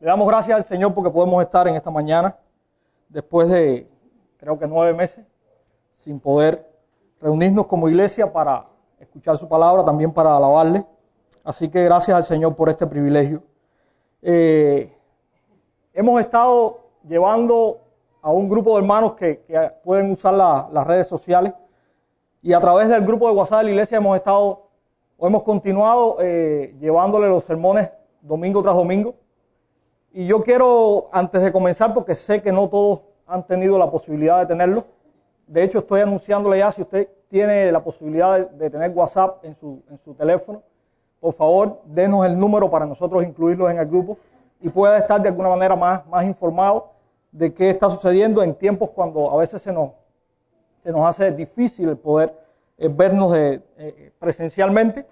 Le damos gracias al Señor porque podemos estar en esta mañana, después de creo que nueve meses, sin poder reunirnos como iglesia para escuchar su palabra, también para alabarle. Así que gracias al Señor por este privilegio. Eh, hemos estado llevando a un grupo de hermanos que, pueden usar las redes sociales y a través del grupo de WhatsApp de la iglesia hemos estado o hemos continuado eh, llevándole los sermones domingo tras domingo. Y yo quiero, antes de comenzar, porque sé que no todos han tenido la posibilidad de tenerlo, de hecho estoy anunciándole ya, si usted tiene la posibilidad de, tener WhatsApp en su, en su teléfono, por favor, denos el número para nosotros incluirlos en el grupo y pueda estar de alguna manera más, más informado de qué está sucediendo en tiempos cuando a veces se nos, se nos hace difícil el poder eh, vernos de, eh, presencialmente.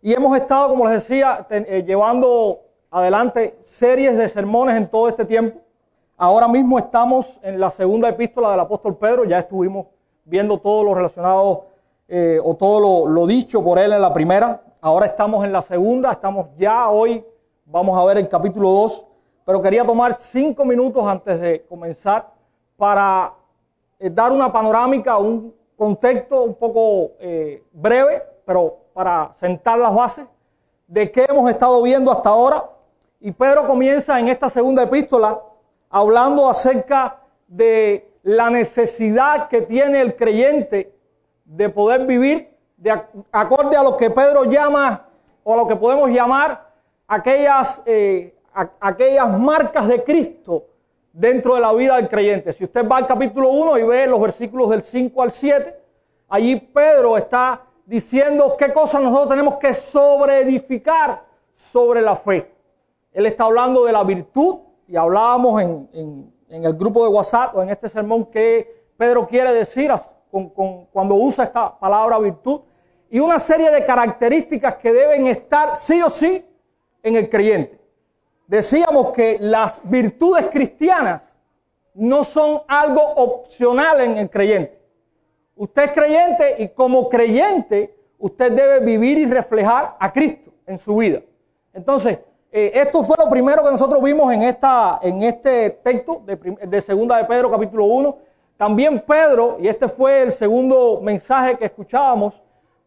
Y hemos estado, como les decía, eh, llevando adelante series de sermones en todo este tiempo. Ahora mismo estamos en la segunda epístola del apóstol Pedro, ya estuvimos viendo todo lo relacionado o todo lo, lo dicho por él en la primera. Ahora estamos en la segunda, estamos ya hoy, vamos a ver el capítulo 2 pero quería tomar cinco minutos antes de comenzar para eh, dar una panorámica, un contexto un poco eh, breve, pero para sentar las bases de qué hemos estado viendo hasta ahora. Y Pedro comienza en esta segunda epístola hablando acerca de la necesidad que tiene el creyente de poder vivir de acorde a lo que Pedro llama o a lo que podemos llamar aquellas eh, aquellas marcas de Cristo dentro de la vida del creyente. Si usted va al capítulo 1 y ve los versículos del 5 al 7, allí Pedro está diciendo qué cosas nosotros tenemos que sobreedificar sobre la fe. Él está hablando de la virtud y hablábamos en, el grupo de WhatsApp o en este sermón que Pedro quiere decir cuando usa esta palabra virtud y una serie de características que deben estar sí o sí en el creyente decíamos que las virtudes cristianas no son algo opcional en el creyente. Usted es creyente y como creyente usted debe vivir y reflejar a Cristo en su vida. Entonces, eh, esto fue lo primero que nosotros vimos en, esta, en este texto de, segunda de Pedro capítulo 1. También Pedro, y este fue el segundo mensaje que escuchábamos,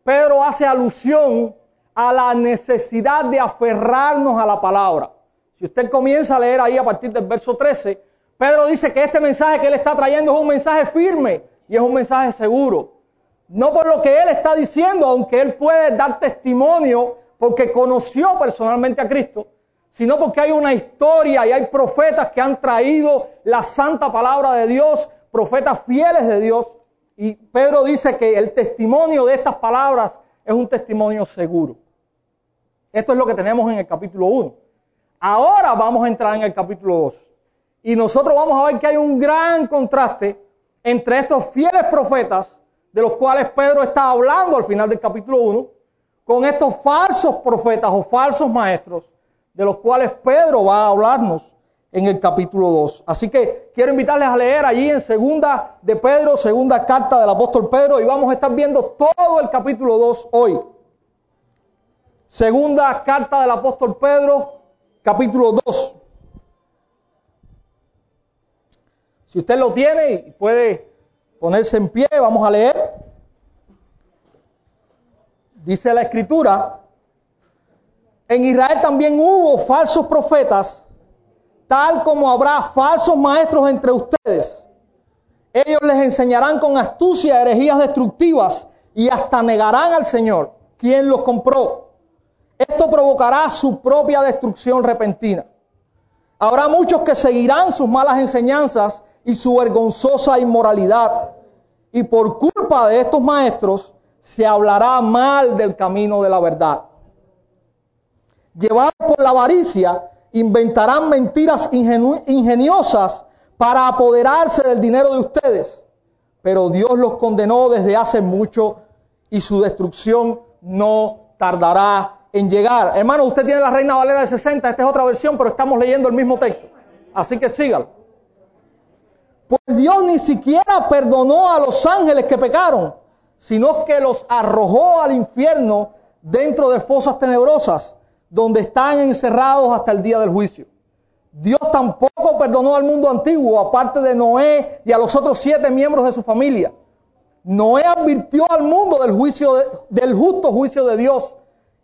Pedro hace alusión a la necesidad de aferrarnos a la palabra. Si usted comienza a leer ahí a partir del verso 13, Pedro dice que este mensaje que él está trayendo es un mensaje firme y es un mensaje seguro. No por lo que él está diciendo, aunque él puede dar testimonio porque conoció personalmente a Cristo, sino porque hay una historia y hay profetas que han traído la santa palabra de Dios, profetas fieles de Dios. Y Pedro dice que el testimonio de estas palabras es un testimonio seguro. Esto es lo que tenemos en el capítulo 1. Ahora vamos a entrar en el capítulo 2. Y nosotros vamos a ver que hay un gran contraste entre estos fieles profetas, de los cuales Pedro está hablando al final del capítulo 1, con estos falsos profetas o falsos maestros, de los cuales Pedro va a hablarnos en el capítulo 2. Así que quiero invitarles a leer allí en segunda de Pedro, segunda carta del apóstol Pedro, y vamos a estar viendo todo el capítulo 2 hoy. Segunda carta del apóstol Pedro, capítulo 2. Si usted lo tiene y puede ponerse en pie, vamos a leer. Dice la escritura, en Israel también hubo falsos profetas, tal como habrá falsos maestros entre ustedes. Ellos les enseñarán con astucia herejías destructivas y hasta negarán al Señor, quien los compró esto provocará su propia destrucción repentina. Habrá muchos que seguirán sus malas enseñanzas y su vergonzosa inmoralidad. Y por culpa de estos maestros se hablará mal del camino de la verdad. Llevados por la avaricia, inventarán mentiras ingeniosas para apoderarse del dinero de ustedes. Pero Dios los condenó desde hace mucho y su destrucción no tardará en llegar. Hermano, usted tiene la Reina Valera de 60, esta es otra versión, pero estamos leyendo el mismo texto. Así que sígalo. Pues Dios ni siquiera perdonó a los ángeles que pecaron, sino que los arrojó al infierno dentro de fosas tenebrosas, donde están encerrados hasta el día del juicio. Dios tampoco perdonó al mundo antiguo, aparte de Noé y a los otros siete miembros de su familia. Noé advirtió al mundo del juicio del justo juicio de Dios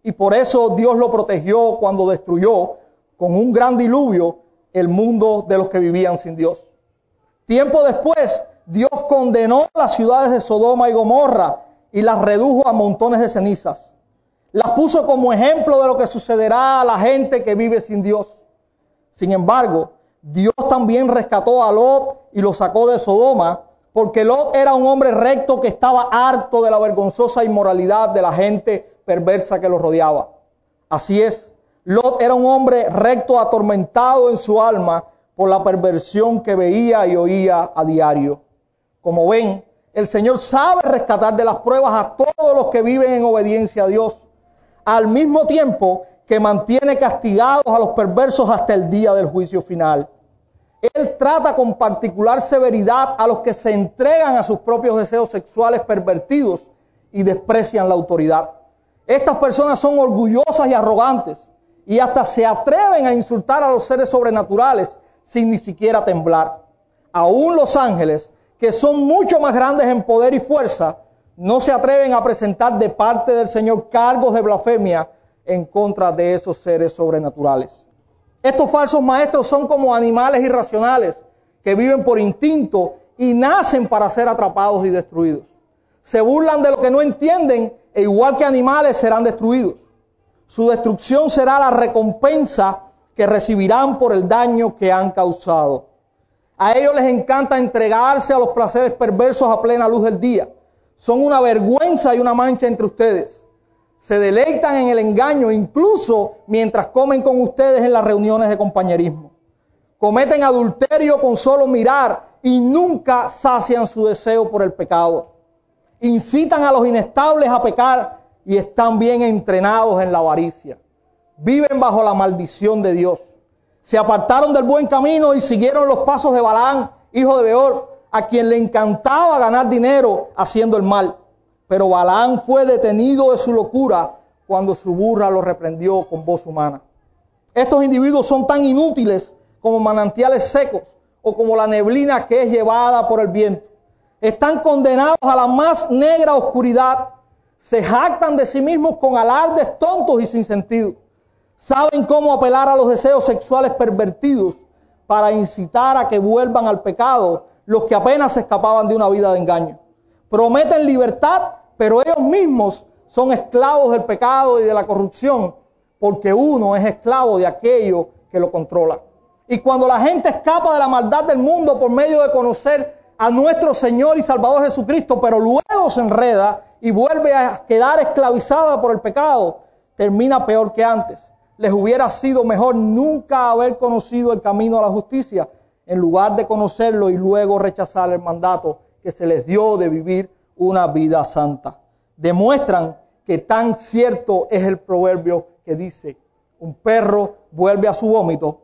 y por eso Dios lo protegió cuando destruyó con un gran diluvio el mundo de los que vivían sin Dios. Tiempo después, Dios condenó las ciudades de Sodoma y Gomorra y las redujo a montones de cenizas. Las puso como ejemplo de lo que sucederá a la gente que vive sin Dios. Sin embargo, Dios también rescató a Lot y lo sacó de Sodoma, porque Lot era un hombre recto que estaba harto de la vergonzosa inmoralidad de la gente perversa que lo rodeaba. Así es, Lot era un hombre recto, atormentado en su alma por la perversión que veía y oía a diario. Como ven, el Señor sabe rescatar de las pruebas a todos los que viven en obediencia a Dios, al mismo tiempo que mantiene castigados a los perversos hasta el día del juicio final. Él trata con particular severidad a los que se entregan a sus propios deseos sexuales pervertidos y desprecian la autoridad. Estas personas son orgullosas y arrogantes y hasta se atreven a insultar a los seres sobrenaturales sin ni siquiera temblar. Aún los ángeles, que son mucho más grandes en poder y fuerza, no se atreven a presentar de parte del Señor cargos de blasfemia en contra de esos seres sobrenaturales. Estos falsos maestros son como animales irracionales que viven por instinto y nacen para ser atrapados y destruidos. Se burlan de lo que no entienden e igual que animales serán destruidos. Su destrucción será la recompensa que recibirán por el daño que han causado. A ellos les encanta entregarse a los placeres perversos a plena luz del día. Son una vergüenza y una mancha entre ustedes se deleitan en el engaño incluso mientras comen con ustedes en las reuniones de compañerismo. Cometen adulterio con solo mirar y nunca sacian su deseo por el pecado. Incitan a los inestables a pecar y están bien entrenados en la avaricia. Viven bajo la maldición de Dios. Se apartaron del buen camino y siguieron los pasos de Balán, hijo de Beor, a quien le encantaba ganar dinero haciendo el mal. Pero Balaán fue detenido de su locura cuando su burra lo reprendió con voz humana. Estos individuos son tan inútiles como manantiales secos o como la neblina que es llevada por el viento. Están condenados a la más negra oscuridad. Se jactan de sí mismos con alardes tontos y sin sentido. Saben cómo apelar a los deseos sexuales pervertidos para incitar a que vuelvan al pecado los que apenas se escapaban de una vida de engaño. Prometen libertad, pero ellos mismos son esclavos del pecado y de la corrupción, porque uno es esclavo de aquello que lo controla. Y cuando la gente escapa de la maldad del mundo por medio de conocer a nuestro Señor y Salvador Jesucristo, pero luego se enreda y vuelve a quedar esclavizada por el pecado, termina peor que antes. Les hubiera sido mejor nunca haber conocido el camino a la justicia, en lugar de conocerlo y luego rechazar el mandato que se les dio de vivir una vida santa. Demuestran que tan cierto es el proverbio que dice, un perro vuelve a su vómito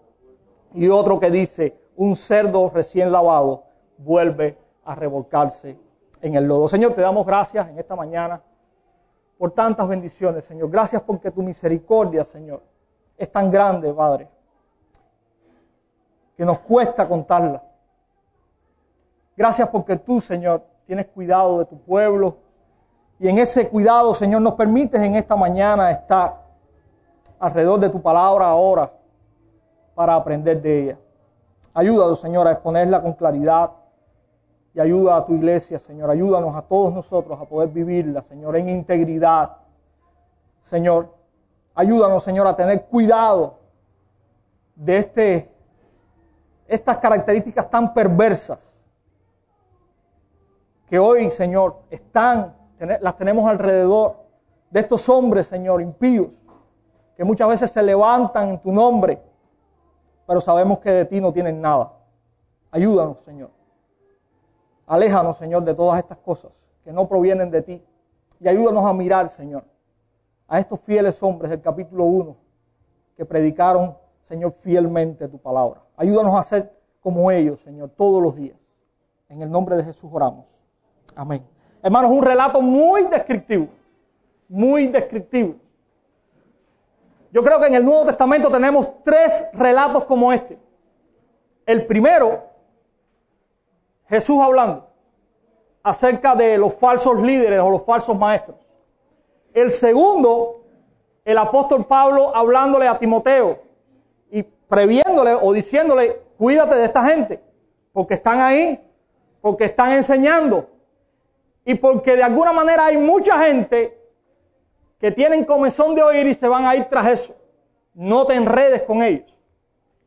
y otro que dice, un cerdo recién lavado vuelve a revolcarse en el lodo. Señor, te damos gracias en esta mañana por tantas bendiciones, Señor. Gracias porque tu misericordia, Señor, es tan grande, Padre, que nos cuesta contarla. Gracias porque tú, Señor, tienes cuidado de tu pueblo. Y en ese cuidado, Señor, nos permites en esta mañana estar alrededor de tu palabra ahora para aprender de ella. Ayúdanos, Señor, a exponerla con claridad. Y ayuda a tu iglesia, Señor. Ayúdanos a todos nosotros a poder vivirla, Señor, en integridad. Señor, ayúdanos, Señor, a tener cuidado de este, estas características tan perversas que hoy, Señor, están, las tenemos alrededor de estos hombres, Señor, impíos, que muchas veces se levantan en tu nombre, pero sabemos que de ti no tienen nada. Ayúdanos, Señor. Aléjanos, Señor, de todas estas cosas que no provienen de ti. Y ayúdanos a mirar, Señor, a estos fieles hombres del capítulo 1 que predicaron, Señor, fielmente tu palabra. Ayúdanos a ser como ellos, Señor, todos los días. En el nombre de Jesús oramos. Amén. Hermanos, un relato muy descriptivo, muy descriptivo. Yo creo que en el Nuevo Testamento tenemos tres relatos como este. El primero, Jesús hablando acerca de los falsos líderes o los falsos maestros. El segundo, el apóstol Pablo hablándole a Timoteo y previéndole o diciéndole, cuídate de esta gente, porque están ahí, porque están enseñando y porque de alguna manera hay mucha gente que tienen comezón de oír y se van a ir tras eso. No te enredes con ellos.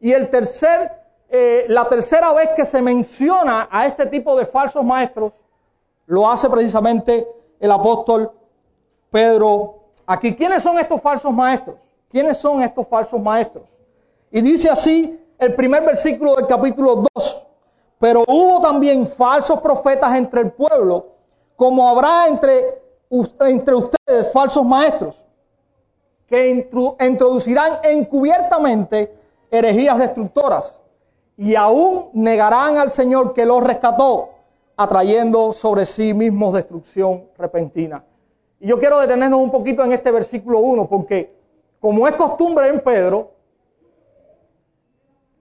Y el tercer, eh, la tercera vez que se menciona a este tipo de falsos maestros, lo hace precisamente el apóstol Pedro aquí. ¿Quiénes son estos falsos maestros? ¿Quiénes son estos falsos maestros? Y dice así el primer versículo del capítulo 2. Pero hubo también falsos profetas entre el pueblo, como habrá entre, entre ustedes falsos maestros, que introducirán encubiertamente herejías destructoras y aún negarán al Señor que los rescató, atrayendo sobre sí mismos destrucción repentina. Y yo quiero detenernos un poquito en este versículo 1, porque como es costumbre en Pedro,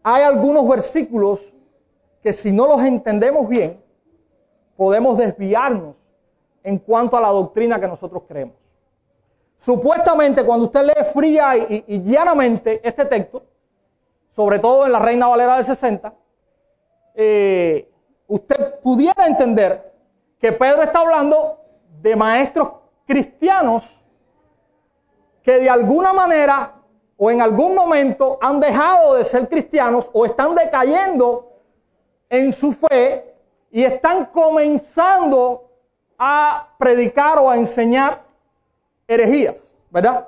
hay algunos versículos que si no los entendemos bien, podemos desviarnos en cuanto a la doctrina que nosotros creemos. Supuestamente, cuando usted lee fría y, llanamente este texto, sobre todo en la Reina Valera del 60, eh, usted pudiera entender que Pedro está hablando de maestros cristianos que de alguna manera o en algún momento han dejado de ser cristianos o están decayendo en su fe y están comenzando a predicar o a enseñar herejías, ¿verdad?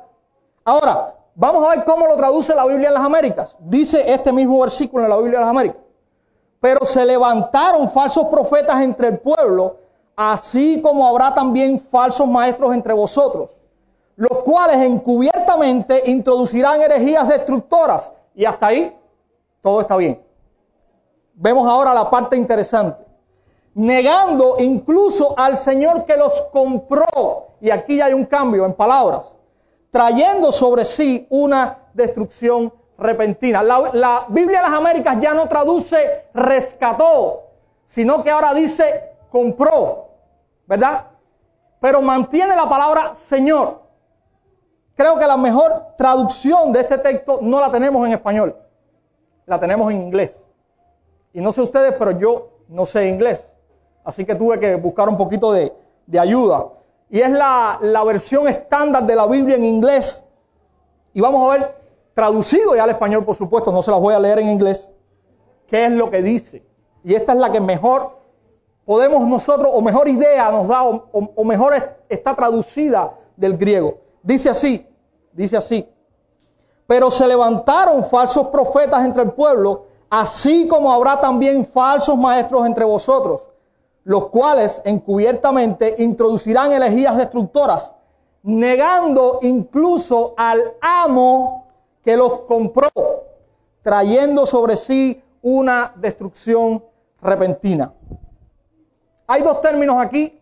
Ahora, vamos a ver cómo lo traduce la Biblia en las Américas. Dice este mismo versículo en la Biblia en las Américas. Pero se levantaron falsos profetas entre el pueblo, así como habrá también falsos maestros entre vosotros, los cuales encubiertamente introducirán herejías destructoras. Y hasta ahí todo está bien. Vemos ahora la parte interesante. Negando incluso al Señor que los compró. Y aquí hay un cambio en palabras. Trayendo sobre sí una destrucción repentina. La, Biblia de las Américas ya no traduce rescató, sino que ahora dice compró, ¿verdad? Pero mantiene la palabra Señor. Creo que la mejor traducción de este texto no la tenemos en español, la tenemos en inglés. Y no sé ustedes, pero yo no sé inglés. Así que tuve que buscar un poquito de, ayuda. Y es la, versión estándar de la Biblia en inglés. Y vamos a ver traducido ya al español, por supuesto, no se las voy a leer en inglés, qué es lo que dice. Y esta es la que mejor podemos nosotros, o mejor idea nos da, o, mejor está traducida del griego. Dice así, dice así. Pero se levantaron falsos profetas entre el pueblo, así como habrá también falsos maestros entre vosotros, los cuales encubiertamente introducirán elegías destructoras, negando incluso al amo que los compró, trayendo sobre sí una destrucción repentina. Hay dos términos aquí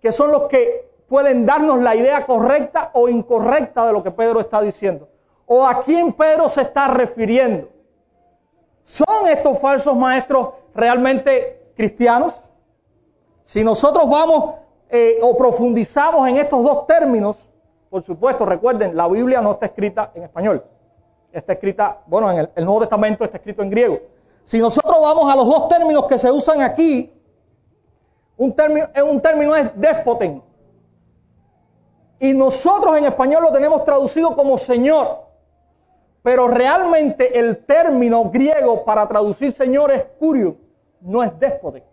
que son los que pueden darnos la idea correcta o incorrecta de lo que Pedro está diciendo. O a quién Pedro se está refiriendo. ¿Son estos falsos maestros realmente cristianos? Si nosotros vamos eh, o profundizamos en estos dos términos, por supuesto, recuerden, la Biblia no está escrita en español está escrita, bueno, en el, Nuevo Testamento está escrito en griego. Si nosotros vamos a los dos términos que se usan aquí, un término, un término es despoten. Y nosotros en español lo tenemos traducido como Señor. Pero realmente el término griego para traducir Señor es curio, no es despoten.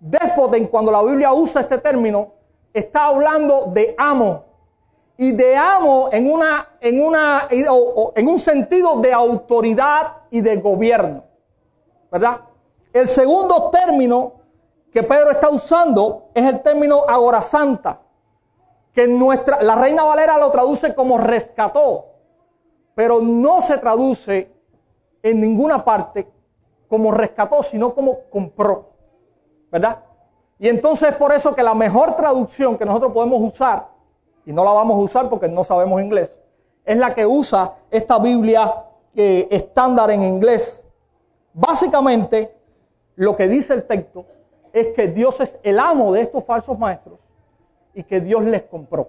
Despoten, cuando la Biblia usa este término, está hablando de amo, y de amo en, una, en, una, en un sentido de autoridad y de gobierno. ¿Verdad? El segundo término que Pedro está usando es el término agora santa, que nuestra, la Reina Valera lo traduce como rescató, pero no se traduce en ninguna parte como rescató, sino como compró. ¿Verdad? Y entonces es por eso que la mejor traducción que nosotros podemos usar y no la vamos a usar porque no sabemos inglés, es la que usa esta Biblia eh, estándar en inglés. Básicamente, lo que dice el texto es que Dios es el amo de estos falsos maestros y que Dios les compró.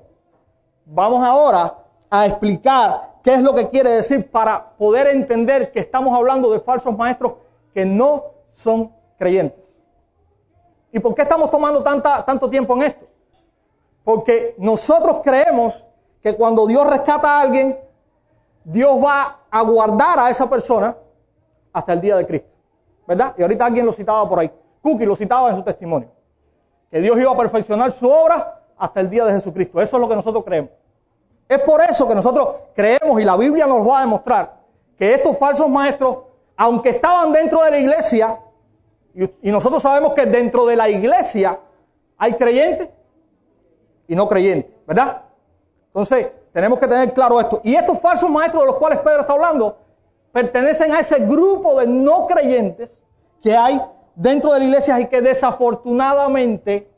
Vamos ahora a explicar qué es lo que quiere decir para poder entender que estamos hablando de falsos maestros que no son creyentes. ¿Y por qué estamos tomando tanto tiempo en esto? Porque nosotros creemos que cuando Dios rescata a alguien, Dios va a guardar a esa persona hasta el día de Cristo. ¿Verdad? Y ahorita alguien lo citaba por ahí. Cookie lo citaba en su testimonio. Que Dios iba a perfeccionar su obra hasta el día de Jesucristo. Eso es lo que nosotros creemos. Es por eso que nosotros creemos y la Biblia nos va a demostrar que estos falsos maestros, aunque estaban dentro de la iglesia, y, nosotros sabemos que dentro de la iglesia hay creyentes y no creyentes, ¿verdad? Entonces, tenemos que tener claro esto. Y estos falsos maestros de los cuales Pedro está hablando pertenecen a ese grupo de no creyentes que hay dentro de la iglesia y que desafortunadamente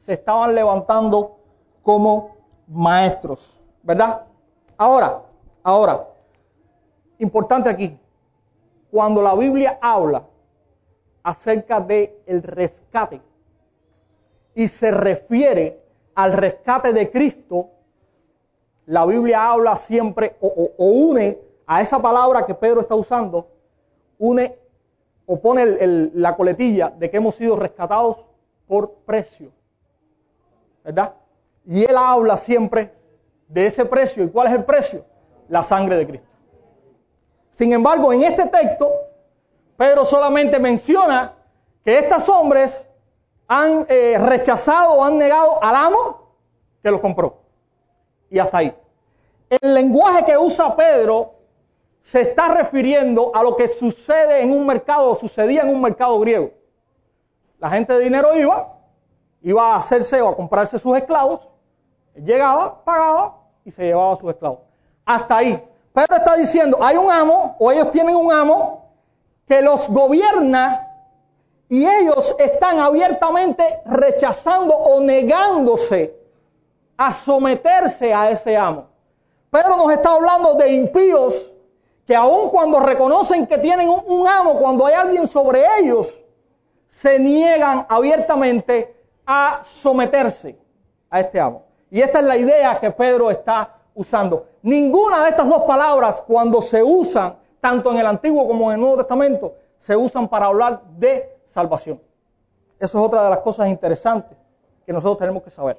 se estaban levantando como maestros, ¿verdad? Ahora, ahora, importante aquí, cuando la Biblia habla acerca de el rescate y se refiere al rescate de Cristo, la Biblia habla siempre o, une a esa palabra que Pedro está usando, une o pone la coletilla de que hemos sido rescatados por precio. ¿Verdad? Y él habla siempre de ese precio. ¿Y cuál es el precio? La sangre de Cristo. Sin embargo, en este texto, Pedro solamente menciona que estos hombres han eh, rechazado o han negado al amo que los compró. Y hasta ahí. El lenguaje que usa Pedro se está refiriendo a lo que sucede en un mercado o sucedía en un mercado griego. La gente de dinero iba, iba a hacerse o a comprarse sus esclavos, llegaba, pagaba y se llevaba a sus esclavos. Hasta ahí. Pedro está diciendo, hay un amo o ellos tienen un amo que los gobierna y ellos están abiertamente rechazando o negándose a someterse a ese amo. Pedro nos está hablando de impíos que aun cuando reconocen que tienen un, amo, cuando hay alguien sobre ellos, se niegan abiertamente a someterse a este amo. Y esta es la idea que Pedro está usando. Ninguna de estas dos palabras, cuando se usan, tanto en el Antiguo como en el Nuevo Testamento, se usan para hablar de salvación. Eso es otra de las cosas interesantes que nosotros tenemos que saber.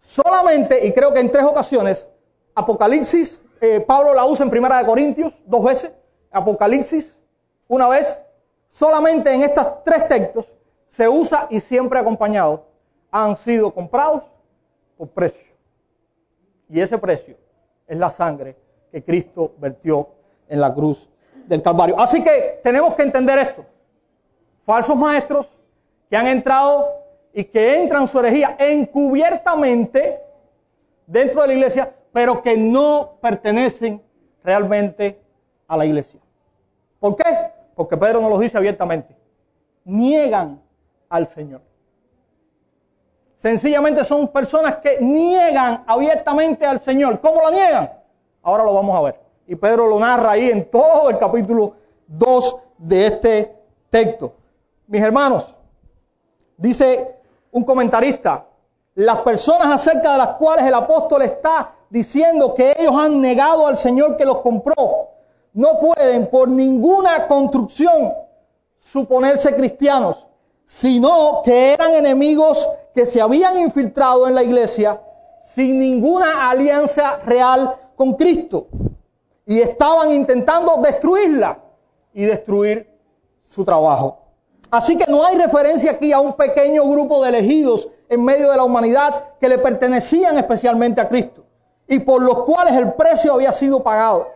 Solamente, y creo que en tres ocasiones, Apocalipsis, eh, Pablo la usa en Primera de Corintios dos veces, Apocalipsis una vez, solamente en estos tres textos se usa y siempre acompañado, han sido comprados por precio. Y ese precio es la sangre que Cristo vertió en la cruz del Calvario. Así que tenemos que entender esto. Falsos maestros que han entrado y que entran su herejía encubiertamente dentro de la iglesia pero que no pertenecen realmente a la iglesia. ¿Por qué? Porque Pedro nos lo dice abiertamente. Niegan al Señor. Sencillamente son personas que niegan abiertamente al Señor. ¿Cómo lo niegan? Ahora lo vamos a ver. Y Pedro lo narra ahí en todo el capítulo 2 de este texto. Mis hermanos, dice un comentarista, las personas acerca de las cuales el apóstol está diciendo que ellos han negado al Señor que los compró, no pueden por ninguna construcción suponerse cristianos, sino que eran enemigos que se habían infiltrado en la iglesia sin ninguna alianza real con Cristo. Y estaban intentando destruirla y destruir su trabajo. Así que no hay referencia aquí a un pequeño grupo de elegidos en medio de la humanidad que le pertenecían especialmente a Cristo y por los cuales el precio había sido pagado,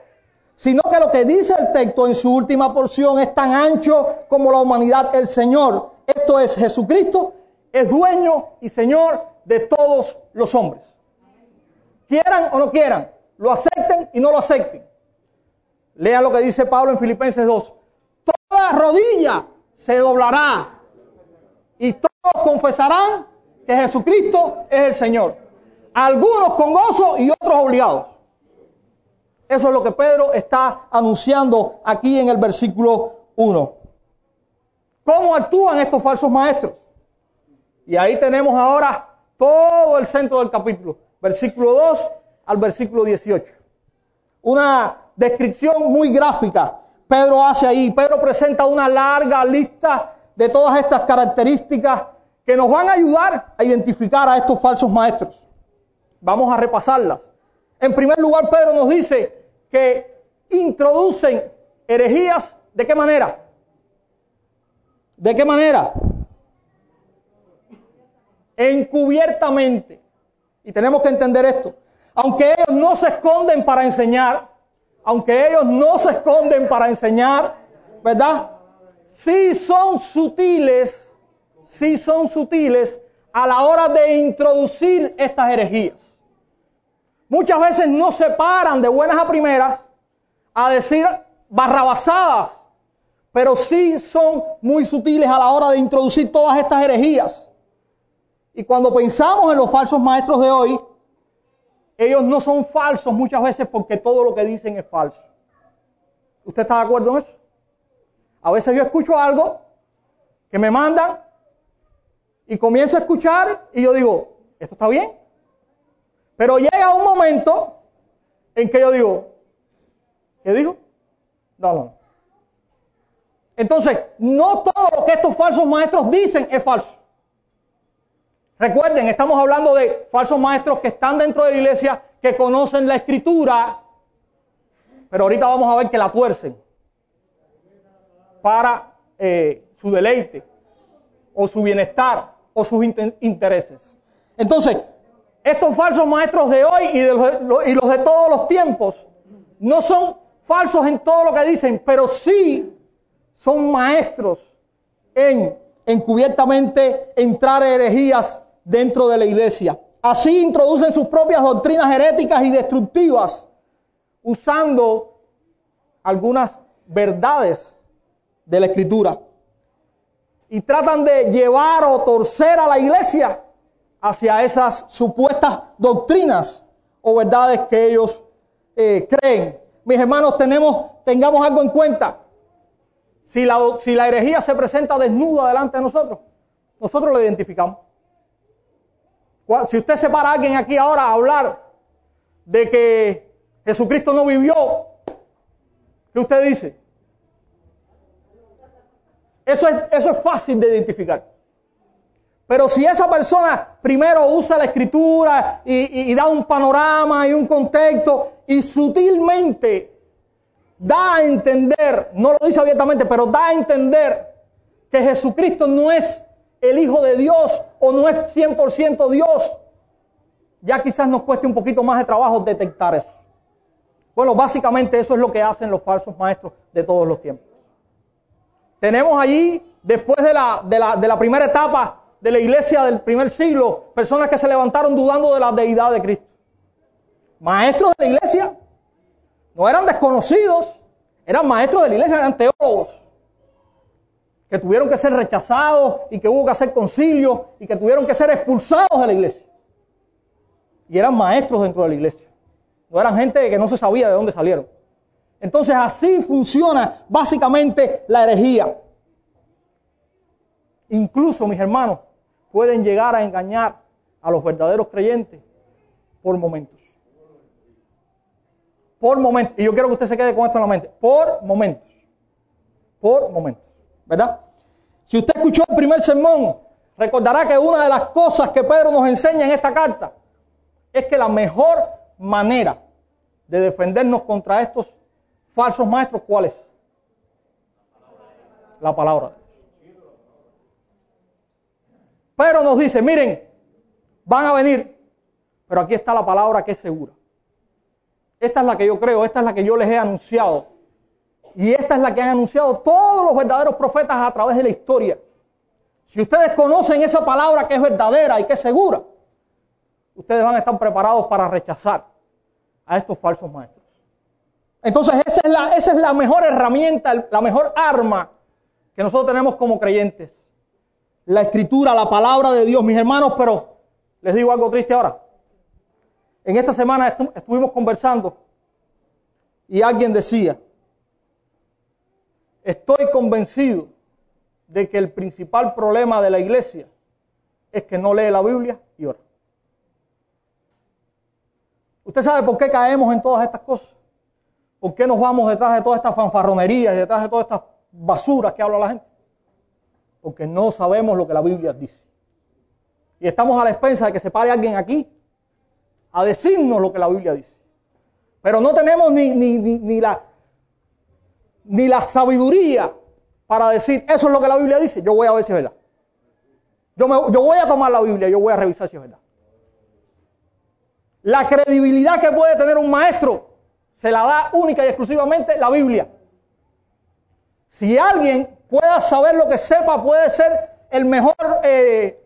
sino que lo que dice el texto en su última porción es tan ancho como la humanidad, el Señor, esto es Jesucristo, es dueño y Señor de todos los hombres. Quieran o no quieran, lo acepten y no lo acepten. Lean lo que dice Pablo en Filipenses 2. Toda rodilla se doblará y todos confesarán que Jesucristo es el Señor algunos con gozo y otros obligados. Eso es lo que Pedro está anunciando aquí en el versículo 1. ¿Cómo actúan estos falsos maestros? Y ahí tenemos ahora todo el centro del capítulo, versículo 2 al versículo 18. Una descripción muy gráfica Pedro hace ahí. Pedro presenta una larga lista de todas estas características que nos van a ayudar a identificar a estos falsos maestros. Vamos a repasarlas. En primer lugar, Pedro nos dice que introducen herejías. ¿De qué manera? ¿De qué manera? Encubiertamente. Y tenemos que entender esto. Aunque ellos no se esconden para enseñar, aunque ellos no se esconden para enseñar, ¿verdad? Sí son sutiles, sí son sutiles a la hora de introducir estas herejías. Muchas veces no se paran de buenas a primeras a decir barrabasadas, pero sí son muy sutiles a la hora de introducir todas estas herejías. Y cuando pensamos en los falsos maestros de hoy, ellos no son falsos muchas veces porque todo lo que dicen es falso. ¿Usted está de acuerdo en eso? A veces yo escucho algo que me mandan y comienzo a escuchar y yo digo, ¿esto está bien? Pero llega un momento en que yo digo, ¿qué dijo? No. Entonces, no todo lo que estos falsos maestros dicen es falso. Recuerden, estamos hablando de falsos maestros que están dentro de la iglesia, que conocen la escritura, pero ahorita vamos a ver que la tuercen para eh, su deleite o su bienestar o sus intereses. Entonces, estos falsos maestros de hoy y, de los, y los de todos los tiempos no son falsos en todo lo que dicen, pero sí son maestros en encubiertamente entrar herejías dentro de la iglesia. Así introducen sus propias doctrinas heréticas y destructivas, usando algunas verdades de la escritura. Y tratan de llevar o torcer a la iglesia hacia esas supuestas doctrinas o verdades que ellos eh, creen. Mis hermanos, tenemos, tengamos algo en cuenta. Si la, si la herejía se presenta desnuda delante de nosotros, nosotros la identificamos. Si usted se para a alguien aquí ahora a hablar de que Jesucristo no vivió, ¿qué usted dice? Eso es, eso es fácil de identificar. Pero si esa persona primero usa la escritura y, da un panorama y un contexto y sutilmente da a entender, no lo dice abiertamente, pero da a entender que Jesucristo no es el Hijo de Dios o no es 100% Dios, ya quizás nos cueste un poquito más de trabajo detectar eso. Bueno, básicamente eso es lo que hacen los falsos maestros de todos los tiempos. Tenemos allí, después de la primera etapa de la iglesia del primer siglo, personas que se levantaron dudando de la deidad de Cristo. Maestros de la iglesia, no eran desconocidos, eran maestros de la iglesia, eran teólogos que tuvieron que ser rechazados y que hubo que hacer concilio y que tuvieron que ser expulsados de la iglesia. Y eran maestros dentro de la iglesia. No eran gente que no se sabía de dónde salieron. Entonces así funciona básicamente la herejía. Incluso, mis hermanos, pueden llegar a engañar a los verdaderos creyentes por momentos. Por momentos. Y yo quiero que usted se quede con esto en la mente. Por momentos. Por momentos. ¿verdad? Si usted escuchó el primer sermón, recordará que una de las cosas que Pedro nos enseña en esta carta es que la mejor manera de defendernos contra estos falsos maestros, ¿cuál es? La palabra. Pedro nos dice, miren, van a venir, pero aquí está la palabra que es segura. Esta es la que yo creo, esta es la que yo les he anunciado y esta es la que han anunciado todos los verdaderos profetas a través de la historia. Si ustedes conocen esa palabra que es verdadera y que es segura, ustedes van a estar preparados para rechazar a estos falsos maestros. Entonces esa es la, esa es la mejor herramienta, la mejor arma que nosotros tenemos como creyentes. La escritura, la palabra de Dios, mis hermanos, pero les digo algo triste ahora. En esta semana estuvimos conversando y alguien decía, Estoy convencido de que el principal problema de la iglesia es que no lee la Biblia y ora. ¿Usted sabe por qué caemos en todas estas cosas? ¿Por qué nos vamos detrás de todas estas fanfarronerías y detrás de todas estas basuras que habla la gente? Porque no sabemos lo que la Biblia dice. Y estamos a la expensa de que se pare alguien aquí a decirnos lo que la Biblia dice. Pero no tenemos ni, ni, ni, la, ni la sabiduría para decir, eso es lo que la Biblia dice, yo voy a ver si es verdad. Yo, me, yo voy a tomar la Biblia, yo voy a revisar si es verdad. La credibilidad que puede tener un maestro se la da única y exclusivamente la Biblia. Si alguien pueda saber lo que sepa, puede ser el mejor eh,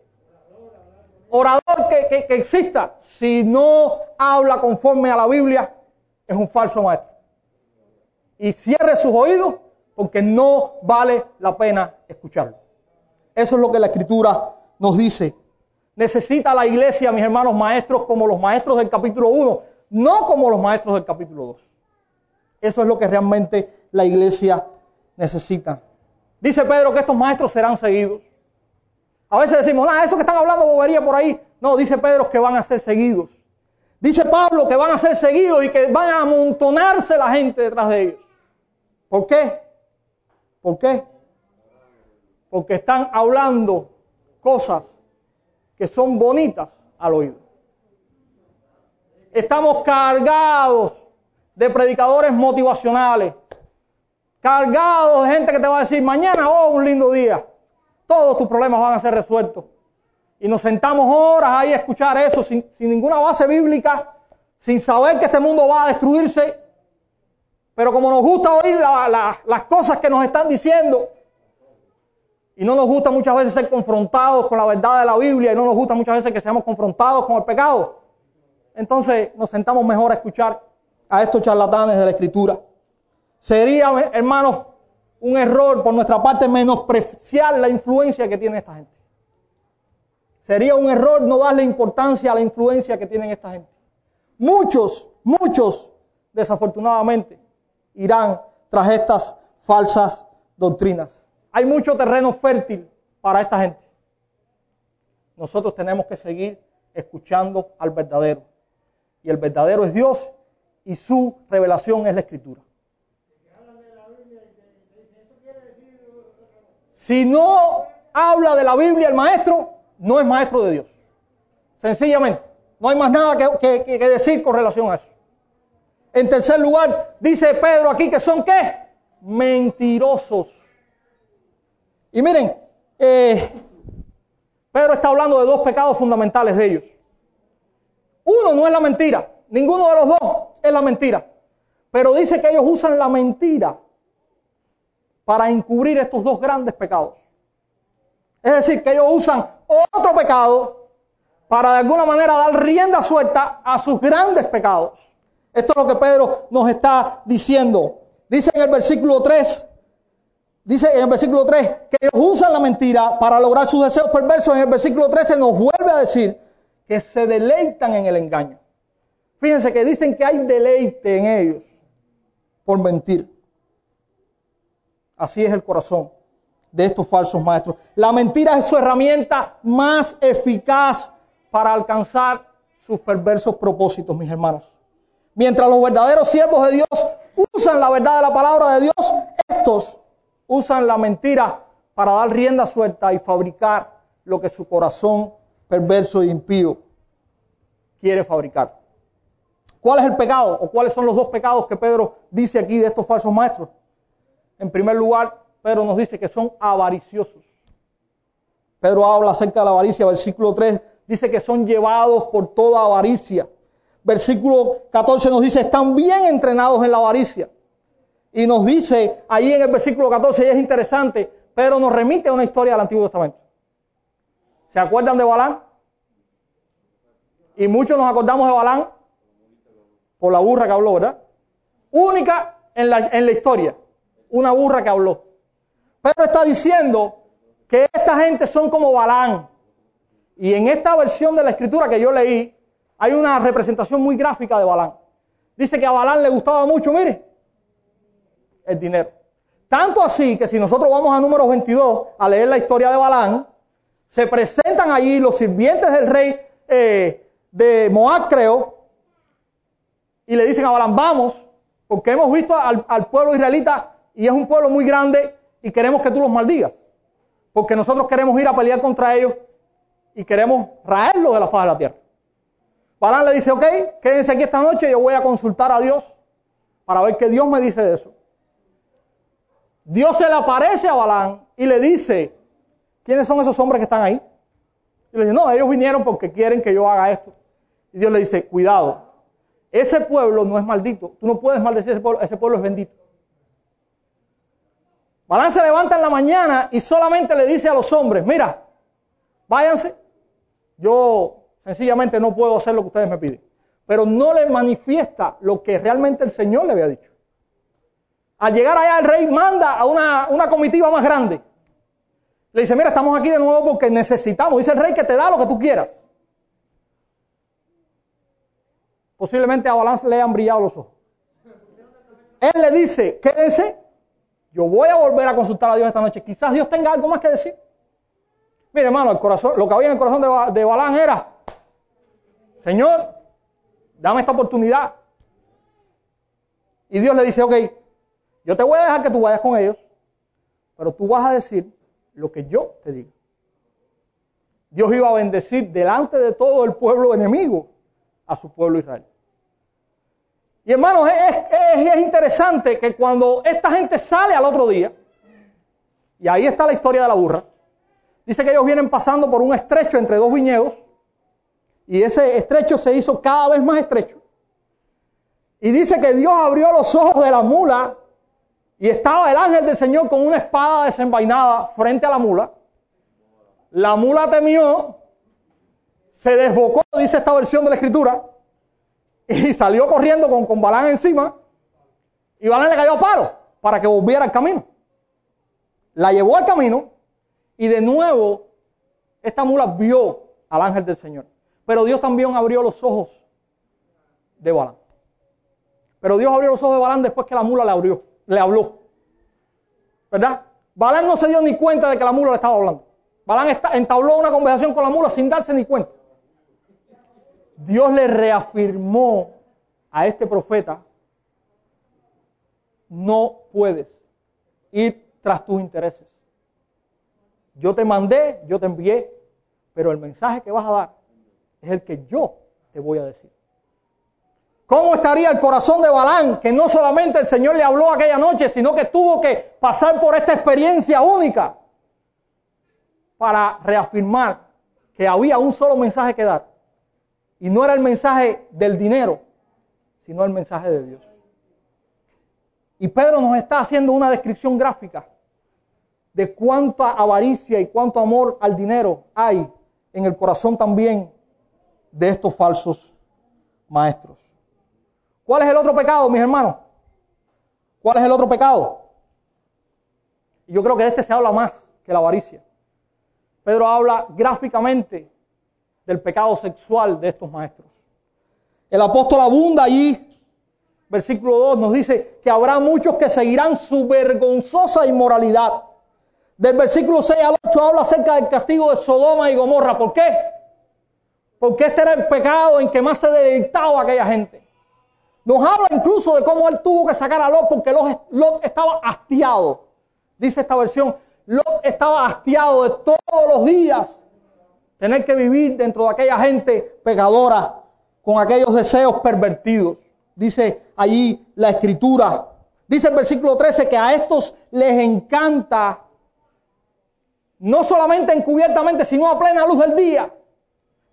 orador que, que exista. Si no habla conforme a la Biblia, es un falso maestro. Y cierre sus oídos porque no vale la pena escucharlo. Eso es lo que la escritura nos dice. Necesita la iglesia, mis hermanos maestros, como los maestros del capítulo 1, no como los maestros del capítulo 2. Eso es lo que realmente la iglesia necesita. Dice Pedro que estos maestros serán seguidos. A veces decimos, ah, eso que están hablando bobería por ahí. No, dice Pedro que van a ser seguidos. Dice Pablo que van a ser seguidos y que van a amontonarse la gente detrás de ellos. ¿Por qué? ¿Por qué? Porque están hablando cosas que son bonitas al oído. Estamos cargados de predicadores motivacionales, cargados de gente que te va a decir mañana, oh, un lindo día, todos tus problemas van a ser resueltos. Y nos sentamos horas ahí a escuchar eso sin, ninguna base bíblica, sin saber que este mundo va a destruirse. Pero como nos gusta oír las cosas que nos están diciendo, y no nos gusta muchas veces ser confrontados con la verdad de la Biblia y no nos gusta muchas veces que seamos confrontados con el pecado. Entonces nos sentamos mejor a escuchar a estos charlatanes de la Escritura. Sería, hermanos, un error por nuestra parte menospreciar la influencia que tiene esta gente. Sería un error no darle importancia a la influencia que tienen esta gente. Muchos, muchos, desafortunadamente, irán tras estas falsas doctrinas. Hay mucho terreno fértil para esta gente. Nosotros tenemos que seguir escuchando al verdadero. Y el verdadero es Dios y su revelación es la escritura. Si no habla de la Biblia el maestro, no es maestro de Dios. Sencillamente. No hay más nada que, decir con relación a eso. En tercer lugar, dice Pedro aquí que son qué? Mentirosos. Y miren, eh, Pedro está hablando de dos pecados fundamentales de ellos. Uno no es la mentira, ninguno de los dos es la mentira. Pero dice que ellos usan la mentira para encubrir estos dos grandes pecados. Es decir, que ellos usan otro pecado para de alguna manera dar rienda suelta a sus grandes pecados. Esto es lo que Pedro nos está diciendo. Dice en el versículo 3, Dice en el versículo 3 que ellos usan la mentira para lograr sus deseos perversos. En el versículo 13 nos vuelve a decir que se deleitan en el engaño. Fíjense que dicen que hay deleite en ellos por mentir. Así es el corazón de estos falsos maestros. La mentira es su herramienta más eficaz para alcanzar sus perversos propósitos, mis hermanos. Mientras los verdaderos siervos de Dios usan la verdad de la palabra de Dios, estos usan la mentira para dar rienda suelta y fabricar lo que su corazón perverso e impío quiere fabricar. ¿Cuál es el pecado o cuáles son los dos pecados que Pedro dice aquí de estos falsos maestros? En primer lugar, Pedro nos dice que son avariciosos. Pedro habla acerca de la avaricia, versículo 3 dice que son llevados por toda avaricia. Versículo 14 nos dice, están bien entrenados en la avaricia. Y nos dice ahí en el versículo 14, y es interesante, pero nos remite a una historia del Antiguo Testamento. ¿Se acuerdan de Balán? Y muchos nos acordamos de Balán por la burra que habló, ¿verdad? Única en la, en la historia, una burra que habló. Pero está diciendo que esta gente son como Balán. Y en esta versión de la escritura que yo leí, hay una representación muy gráfica de Balán. Dice que a Balán le gustaba mucho, mire, el dinero. Tanto así que si nosotros vamos a número 22 a leer la historia de Balán, se presentan allí los sirvientes del rey eh, de Moab, creo, y le dicen a Balán, vamos, porque hemos visto al pueblo israelita y es un pueblo muy grande y queremos que tú los maldigas. Porque nosotros queremos ir a pelear contra ellos y queremos raerlos de la faz de la tierra. Balán le dice, ok, quédense aquí esta noche, yo voy a consultar a Dios para ver qué Dios me dice de eso. Dios se le aparece a Balán y le dice, ¿quiénes son esos hombres que están ahí? Y le dice, no, ellos vinieron porque quieren que yo haga esto. Y Dios le dice, cuidado, ese pueblo no es maldito, tú no puedes maldecir ese pueblo, ese pueblo es bendito. Balán se levanta en la mañana y solamente le dice a los hombres, mira, váyanse, yo sencillamente no puedo hacer lo que ustedes me piden. Pero no le manifiesta lo que realmente el Señor le había dicho. Al llegar allá el rey manda a una, comitiva más grande. Le dice, mira, estamos aquí de nuevo porque necesitamos. Dice el rey que te da lo que tú quieras. Posiblemente a Balán le han brillado los ojos. Él le dice, quédense yo voy a volver a consultar a Dios esta noche. Quizás Dios tenga algo más que decir. Mire, hermano, el corazón, lo que había en el corazón de, de Balán era, Señor, dame esta oportunidad. Y Dios le dice, ok, yo te voy a dejar que tú vayas con ellos, pero tú vas a decir lo que yo te digo. Dios iba a bendecir delante de todo el pueblo enemigo a su pueblo Israel. Y hermanos, es, interesante que cuando esta gente sale al otro día, y ahí está la historia de la burra, dice que ellos vienen pasando por un estrecho entre dos viñedos, y ese estrecho se hizo cada vez más estrecho. Y dice que Dios abrió los ojos de la mula y estaba el ángel del Señor con una espada desenvainada frente a la mula. La mula temió, se desbocó, dice esta versión de la escritura, y salió corriendo con, con Balán encima y Balán le cayó a palo para que volviera al camino. La llevó al camino y de nuevo esta mula vio al ángel del Señor. Pero Dios también abrió los ojos de Balán. Pero Dios abrió los ojos de Balán después que la mula le abrió, le habló. ¿Verdad? Balán no se dio ni cuenta de que la mula le estaba hablando. Balán entabló una conversación con la mula sin darse ni cuenta. Dios le reafirmó a este profeta, no puedes ir tras tus intereses. Yo te mandé, yo te envié, pero el mensaje que vas a dar es el que yo te voy a decir. ¿Cómo estaría el corazón de Balán que no solamente el Señor le habló aquella noche, sino que tuvo que pasar por esta experiencia única para reafirmar que había un solo mensaje que dar? Y no era el mensaje del dinero, sino el mensaje de Dios. Y Pedro nos está haciendo una descripción gráfica de cuánta avaricia y cuánto amor al dinero hay en el corazón también de estos falsos maestros. ¿Cuál es el otro pecado, mis hermanos? ¿Cuál es el otro pecado? yo creo que de este se habla más que la avaricia. Pedro habla gráficamente del pecado sexual de estos maestros. El apóstol abunda allí, versículo 2 nos dice que habrá muchos que seguirán su vergonzosa inmoralidad. Del versículo 6 al 8 habla acerca del castigo de Sodoma y Gomorra. ¿Por qué? Porque este era el pecado en que más se deleitaba aquella gente. Nos habla incluso de cómo él tuvo que sacar a Lot porque Lot estaba hastiado. Dice esta versión, Lot estaba hastiado de todos los días tener que vivir dentro de aquella gente pecadora, con aquellos deseos pervertidos. Dice allí la escritura. Dice el versículo 13 que a estos les encanta, no solamente encubiertamente, sino a plena luz del día,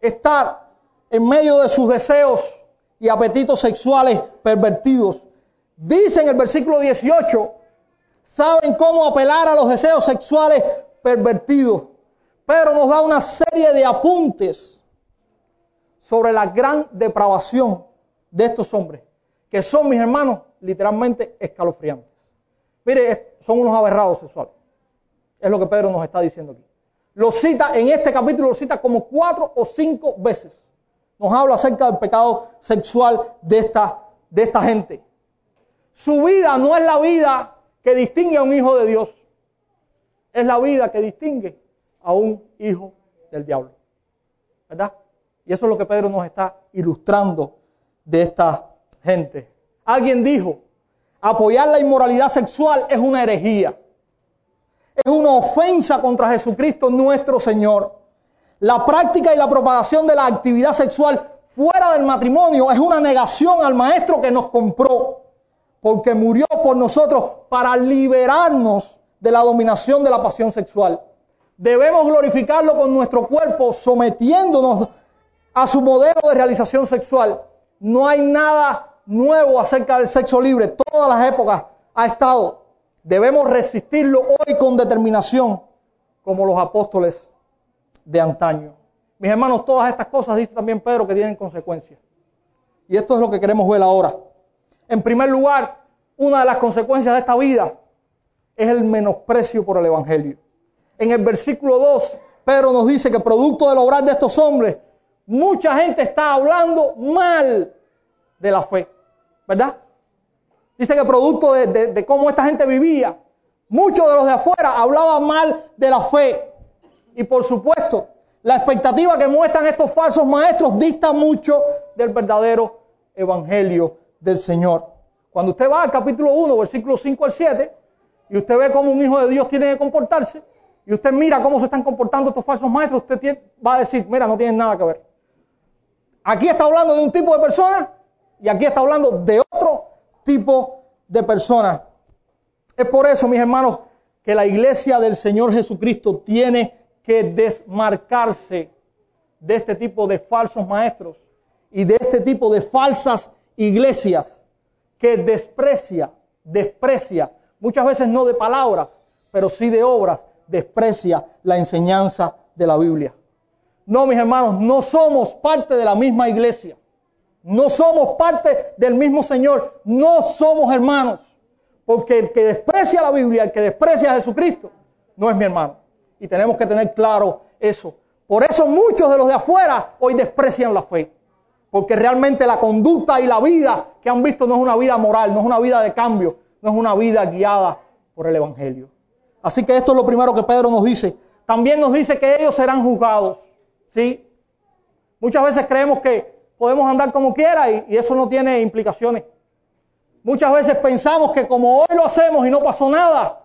estar en medio de sus deseos y apetitos sexuales pervertidos. Dice en el versículo 18, saben cómo apelar a los deseos sexuales pervertidos. Pero nos da una serie de apuntes sobre la gran depravación de estos hombres, que son, mis hermanos, literalmente escalofriantes. Mire, son unos aberrados sexuales. Es lo que Pedro nos está diciendo aquí. Lo cita, en este capítulo lo cita como cuatro o cinco veces. Nos habla acerca del pecado sexual de esta, de esta gente. Su vida no es la vida que distingue a un hijo de Dios. Es la vida que distingue a un hijo del diablo. ¿Verdad? Y eso es lo que Pedro nos está ilustrando de esta gente. Alguien dijo, apoyar la inmoralidad sexual es una herejía. Es una ofensa contra Jesucristo nuestro Señor. La práctica y la propagación de la actividad sexual fuera del matrimonio es una negación al maestro que nos compró, porque murió por nosotros para liberarnos de la dominación de la pasión sexual. Debemos glorificarlo con nuestro cuerpo, sometiéndonos a su modelo de realización sexual. No hay nada nuevo acerca del sexo libre. Todas las épocas ha estado. Debemos resistirlo hoy con determinación, como los apóstoles de antaño. Mis hermanos, todas estas cosas, dice también Pedro, que tienen consecuencias. Y esto es lo que queremos ver ahora. En primer lugar, una de las consecuencias de esta vida es el menosprecio por el Evangelio. En el versículo 2, Pedro nos dice que producto del obrar de estos hombres, mucha gente está hablando mal de la fe, ¿verdad? Dice que producto de, cómo esta gente vivía, muchos de los de afuera hablaban mal de la fe. Y por supuesto, la expectativa que muestran estos falsos maestros dista mucho del verdadero evangelio del Señor. Cuando usted va al capítulo 1, versículo 5 al 7, y usted ve cómo un hijo de Dios tiene que comportarse, y usted mira cómo se están comportando estos falsos maestros, usted va a decir, mira, no tienen nada que ver. Aquí está hablando de un tipo de persona y aquí está hablando de otro tipo de persona. Es por eso, mis hermanos, que la iglesia del Señor Jesucristo tiene que desmarcarse de este tipo de falsos maestros y de este tipo de falsas iglesias que desprecia, desprecia, muchas veces no de palabras, pero sí de obras, desprecia la enseñanza de la Biblia. No, mis hermanos, no somos parte de la misma iglesia. No somos parte del mismo Señor. No somos hermanos. Porque el que desprecia la Biblia, el que desprecia a Jesucristo, no es mi hermano. Y tenemos que tener claro eso. Por eso muchos de los de afuera hoy desprecian la fe. Porque realmente la conducta y la vida que han visto no es una vida moral, no es una vida de cambio, no es una vida guiada por el Evangelio. Así que esto es lo primero que Pedro nos dice. También nos dice que ellos serán juzgados. ¿sí? Muchas veces creemos que podemos andar como quiera y, eso no tiene implicaciones. Muchas veces pensamos que como hoy lo hacemos y no pasó nada,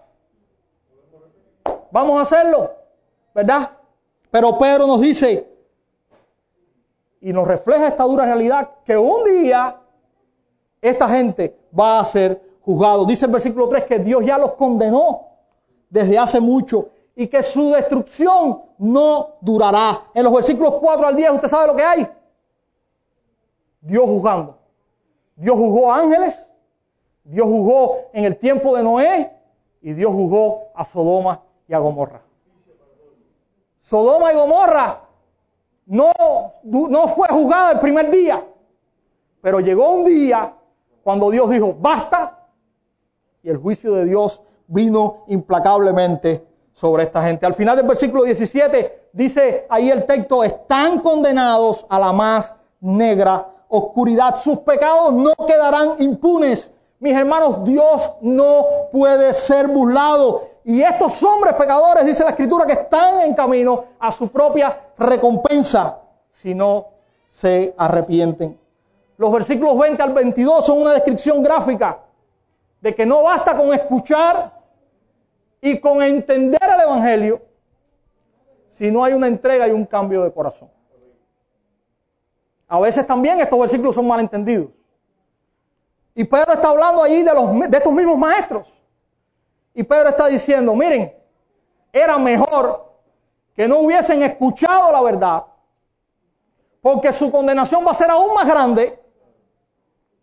vamos a hacerlo, ¿verdad? Pero Pedro nos dice, y nos refleja esta dura realidad, que un día esta gente va a ser juzgado. Dice el versículo 3 que Dios ya los condenó desde hace mucho y que su destrucción no durará. En los versículos 4 al 10 usted sabe lo que hay. Dios juzgando. Dios juzgó ángeles, Dios juzgó en el tiempo de Noé y Dios juzgó a Sodoma y a Gomorra. Sodoma y Gomorra no, no fue juzgada el primer día, pero llegó un día cuando Dios dijo, basta, y el juicio de Dios vino implacablemente sobre esta gente. Al final del versículo 17 dice ahí el texto, están condenados a la más negra oscuridad. Sus pecados no quedarán impunes. Mis hermanos, Dios no puede ser burlado. Y estos hombres pecadores, dice la escritura, que están en camino a su propia recompensa si no se arrepienten. Los versículos 20 al 22 son una descripción gráfica de que no basta con escuchar y con entender el Evangelio si no hay una entrega y un cambio de corazón. A veces también estos versículos son malentendidos. Y Pedro está hablando ahí de, los, de estos mismos maestros. Y Pedro está diciendo, miren, era mejor que no hubiesen escuchado la verdad, porque su condenación va a ser aún más grande,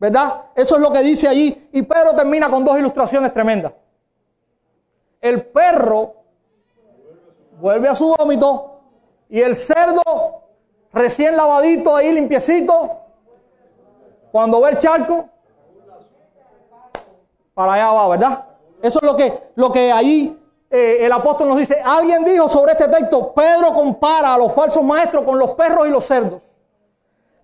¿verdad? Eso es lo que dice allí. Y Pedro termina con dos ilustraciones tremendas el perro vuelve a su vómito y el cerdo recién lavadito ahí limpiecito, cuando ve el charco, para allá va, ¿verdad? Eso es lo que, lo que ahí eh, el apóstol nos dice. Alguien dijo sobre este texto, Pedro compara a los falsos maestros con los perros y los cerdos.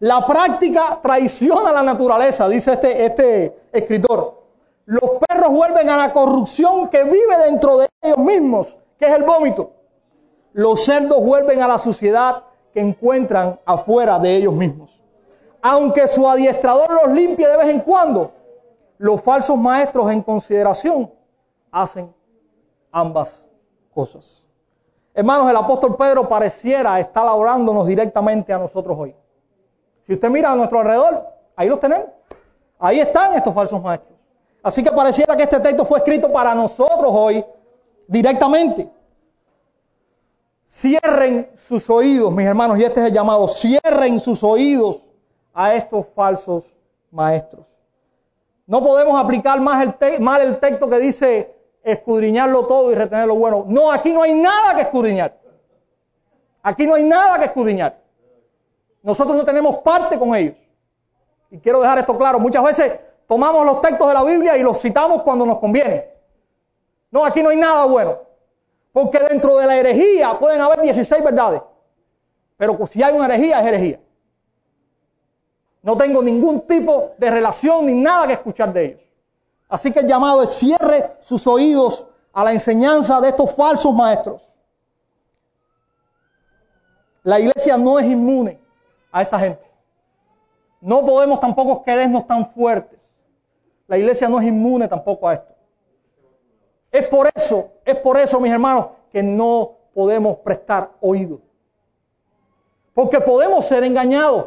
La práctica traiciona la naturaleza, dice este, este escritor. Los perros vuelven a la corrupción que vive dentro de ellos mismos, que es el vómito. Los cerdos vuelven a la suciedad que encuentran afuera de ellos mismos. Aunque su adiestrador los limpie de vez en cuando, los falsos maestros en consideración hacen ambas cosas. Hermanos, el apóstol Pedro pareciera estar hablándonos directamente a nosotros hoy. Si usted mira a nuestro alrededor, ahí los tenemos. Ahí están estos falsos maestros. Así que pareciera que este texto fue escrito para nosotros hoy directamente. Cierren sus oídos, mis hermanos, y este es el llamado, cierren sus oídos a estos falsos maestros. No podemos aplicar más el mal el texto que dice escudriñarlo todo y retener lo bueno. No, aquí no hay nada que escudriñar. Aquí no hay nada que escudriñar. Nosotros no tenemos parte con ellos. Y quiero dejar esto claro. Muchas veces tomamos los textos de la Biblia y los citamos cuando nos conviene. No, aquí no hay nada bueno. Porque dentro de la herejía pueden haber 16 verdades. Pero si hay una herejía, es herejía. No tengo ningún tipo de relación ni nada que escuchar de ellos. Así que el llamado es cierre sus oídos a la enseñanza de estos falsos maestros. La iglesia no es inmune a esta gente. No podemos tampoco querernos tan fuertes. La iglesia no es inmune tampoco a esto. Es por eso, es por eso, mis hermanos, que no podemos prestar oído. Porque podemos ser engañados.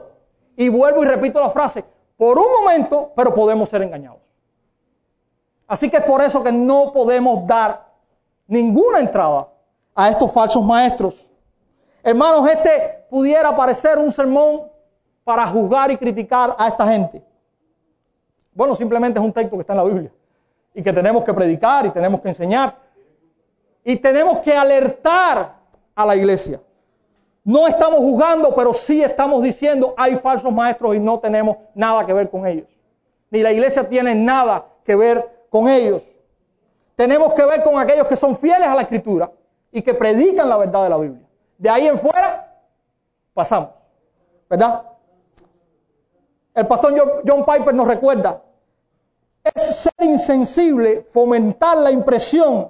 Y vuelvo y repito la frase, por un momento, pero podemos ser engañados. Así que es por eso que no podemos dar ninguna entrada a estos falsos maestros. Hermanos, este pudiera parecer un sermón para juzgar y criticar a esta gente. Bueno, simplemente es un texto que está en la Biblia y que tenemos que predicar y tenemos que enseñar y tenemos que alertar a la iglesia. No estamos juzgando, pero sí estamos diciendo hay falsos maestros y no tenemos nada que ver con ellos. Ni la iglesia tiene nada que ver con ellos. Tenemos que ver con aquellos que son fieles a la escritura y que predican la verdad de la Biblia. De ahí en fuera, pasamos. ¿Verdad? El pastor John Piper nos recuerda, ser insensible fomentar la impresión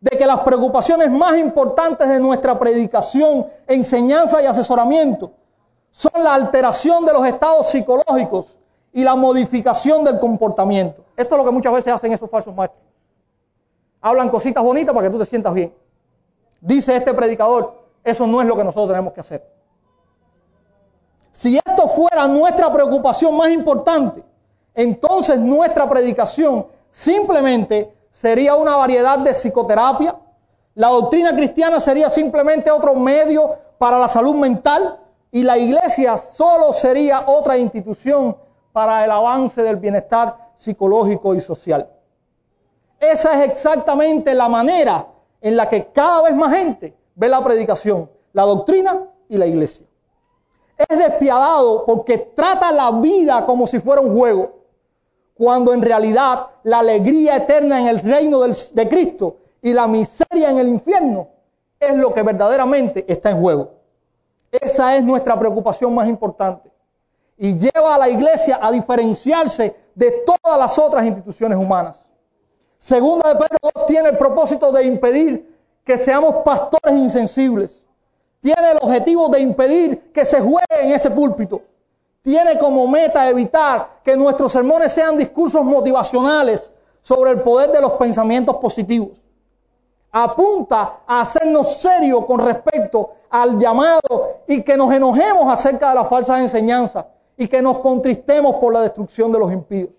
de que las preocupaciones más importantes de nuestra predicación, enseñanza y asesoramiento son la alteración de los estados psicológicos y la modificación del comportamiento. Esto es lo que muchas veces hacen esos falsos maestros. Hablan cositas bonitas para que tú te sientas bien. Dice este predicador, eso no es lo que nosotros tenemos que hacer. Si esto fuera nuestra preocupación más importante, entonces nuestra predicación simplemente sería una variedad de psicoterapia. La doctrina cristiana sería simplemente otro medio para la salud mental y la iglesia solo sería otra institución para el avance del bienestar psicológico y social. Esa es exactamente la manera en la que cada vez más gente ve la predicación, la doctrina y la iglesia. Es despiadado porque trata la vida como si fuera un juego cuando en realidad la alegría eterna en el reino de Cristo y la miseria en el infierno es lo que verdaderamente está en juego. Esa es nuestra preocupación más importante. Y lleva a la iglesia a diferenciarse de todas las otras instituciones humanas. Segunda de Pedro 2 tiene el propósito de impedir que seamos pastores insensibles. Tiene el objetivo de impedir que se juegue en ese púlpito tiene como meta evitar que nuestros sermones sean discursos motivacionales sobre el poder de los pensamientos positivos. Apunta a hacernos serios con respecto al llamado y que nos enojemos acerca de las falsas enseñanzas y que nos contristemos por la destrucción de los impíos.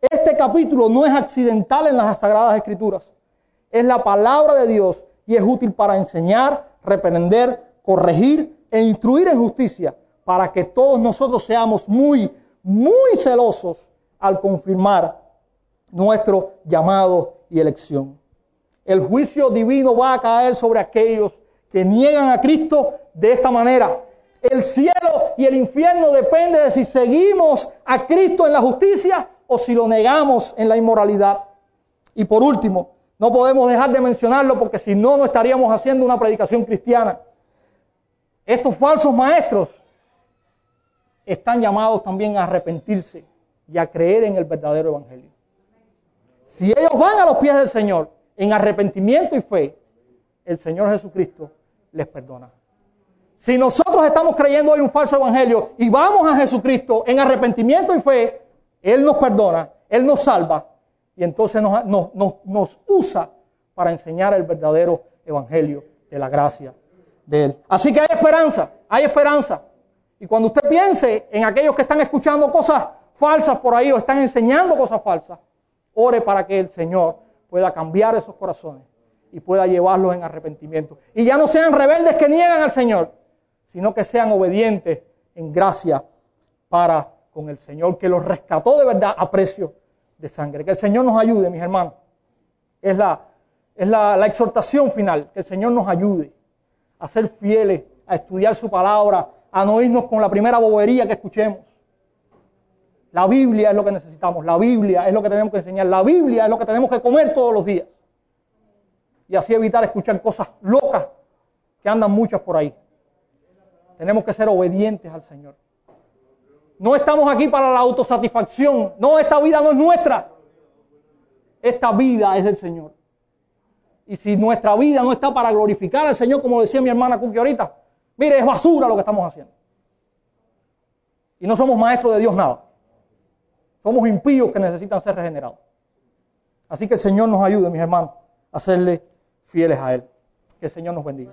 Este capítulo no es accidental en las Sagradas Escrituras. Es la palabra de Dios y es útil para enseñar, reprender, corregir e instruir en justicia para que todos nosotros seamos muy, muy celosos al confirmar nuestro llamado y elección. El juicio divino va a caer sobre aquellos que niegan a Cristo de esta manera. El cielo y el infierno depende de si seguimos a Cristo en la justicia o si lo negamos en la inmoralidad. Y por último, no podemos dejar de mencionarlo porque si no, no estaríamos haciendo una predicación cristiana. Estos falsos maestros están llamados también a arrepentirse y a creer en el verdadero evangelio. Si ellos van a los pies del Señor en arrepentimiento y fe, el Señor Jesucristo les perdona. Si nosotros estamos creyendo hoy un falso evangelio y vamos a Jesucristo en arrepentimiento y fe, Él nos perdona, Él nos salva y entonces nos, nos usa para enseñar el verdadero evangelio de la gracia de Él. Así que hay esperanza, hay esperanza. Y cuando usted piense en aquellos que están escuchando cosas falsas por ahí o están enseñando cosas falsas, ore para que el Señor pueda cambiar esos corazones y pueda llevarlos en arrepentimiento. Y ya no sean rebeldes que niegan al Señor, sino que sean obedientes en gracia para con el Señor, que los rescató de verdad a precio de sangre. Que el Señor nos ayude, mis hermanos. Es la, es la, exhortación final, que el Señor nos ayude a ser fieles, a estudiar su palabra, a no irnos con la primera bobería que escuchemos. La Biblia es lo que necesitamos, la Biblia es lo que tenemos que enseñar, la Biblia es lo que tenemos que comer todos los días. Y así evitar escuchar cosas locas que andan muchas por ahí. Tenemos que ser obedientes al Señor. No estamos aquí para la autosatisfacción. No, esta vida no es nuestra. Esta vida es del Señor. Y si nuestra vida no está para glorificar al Señor, como decía mi hermana Cookie ahorita, mire, es basura lo que estamos haciendo. Y no somos maestros de Dios nada. Somos impíos que necesitan ser regenerados. Así que el Señor nos ayude, mis hermanos, a serle fieles a Él. Que el Señor nos bendiga.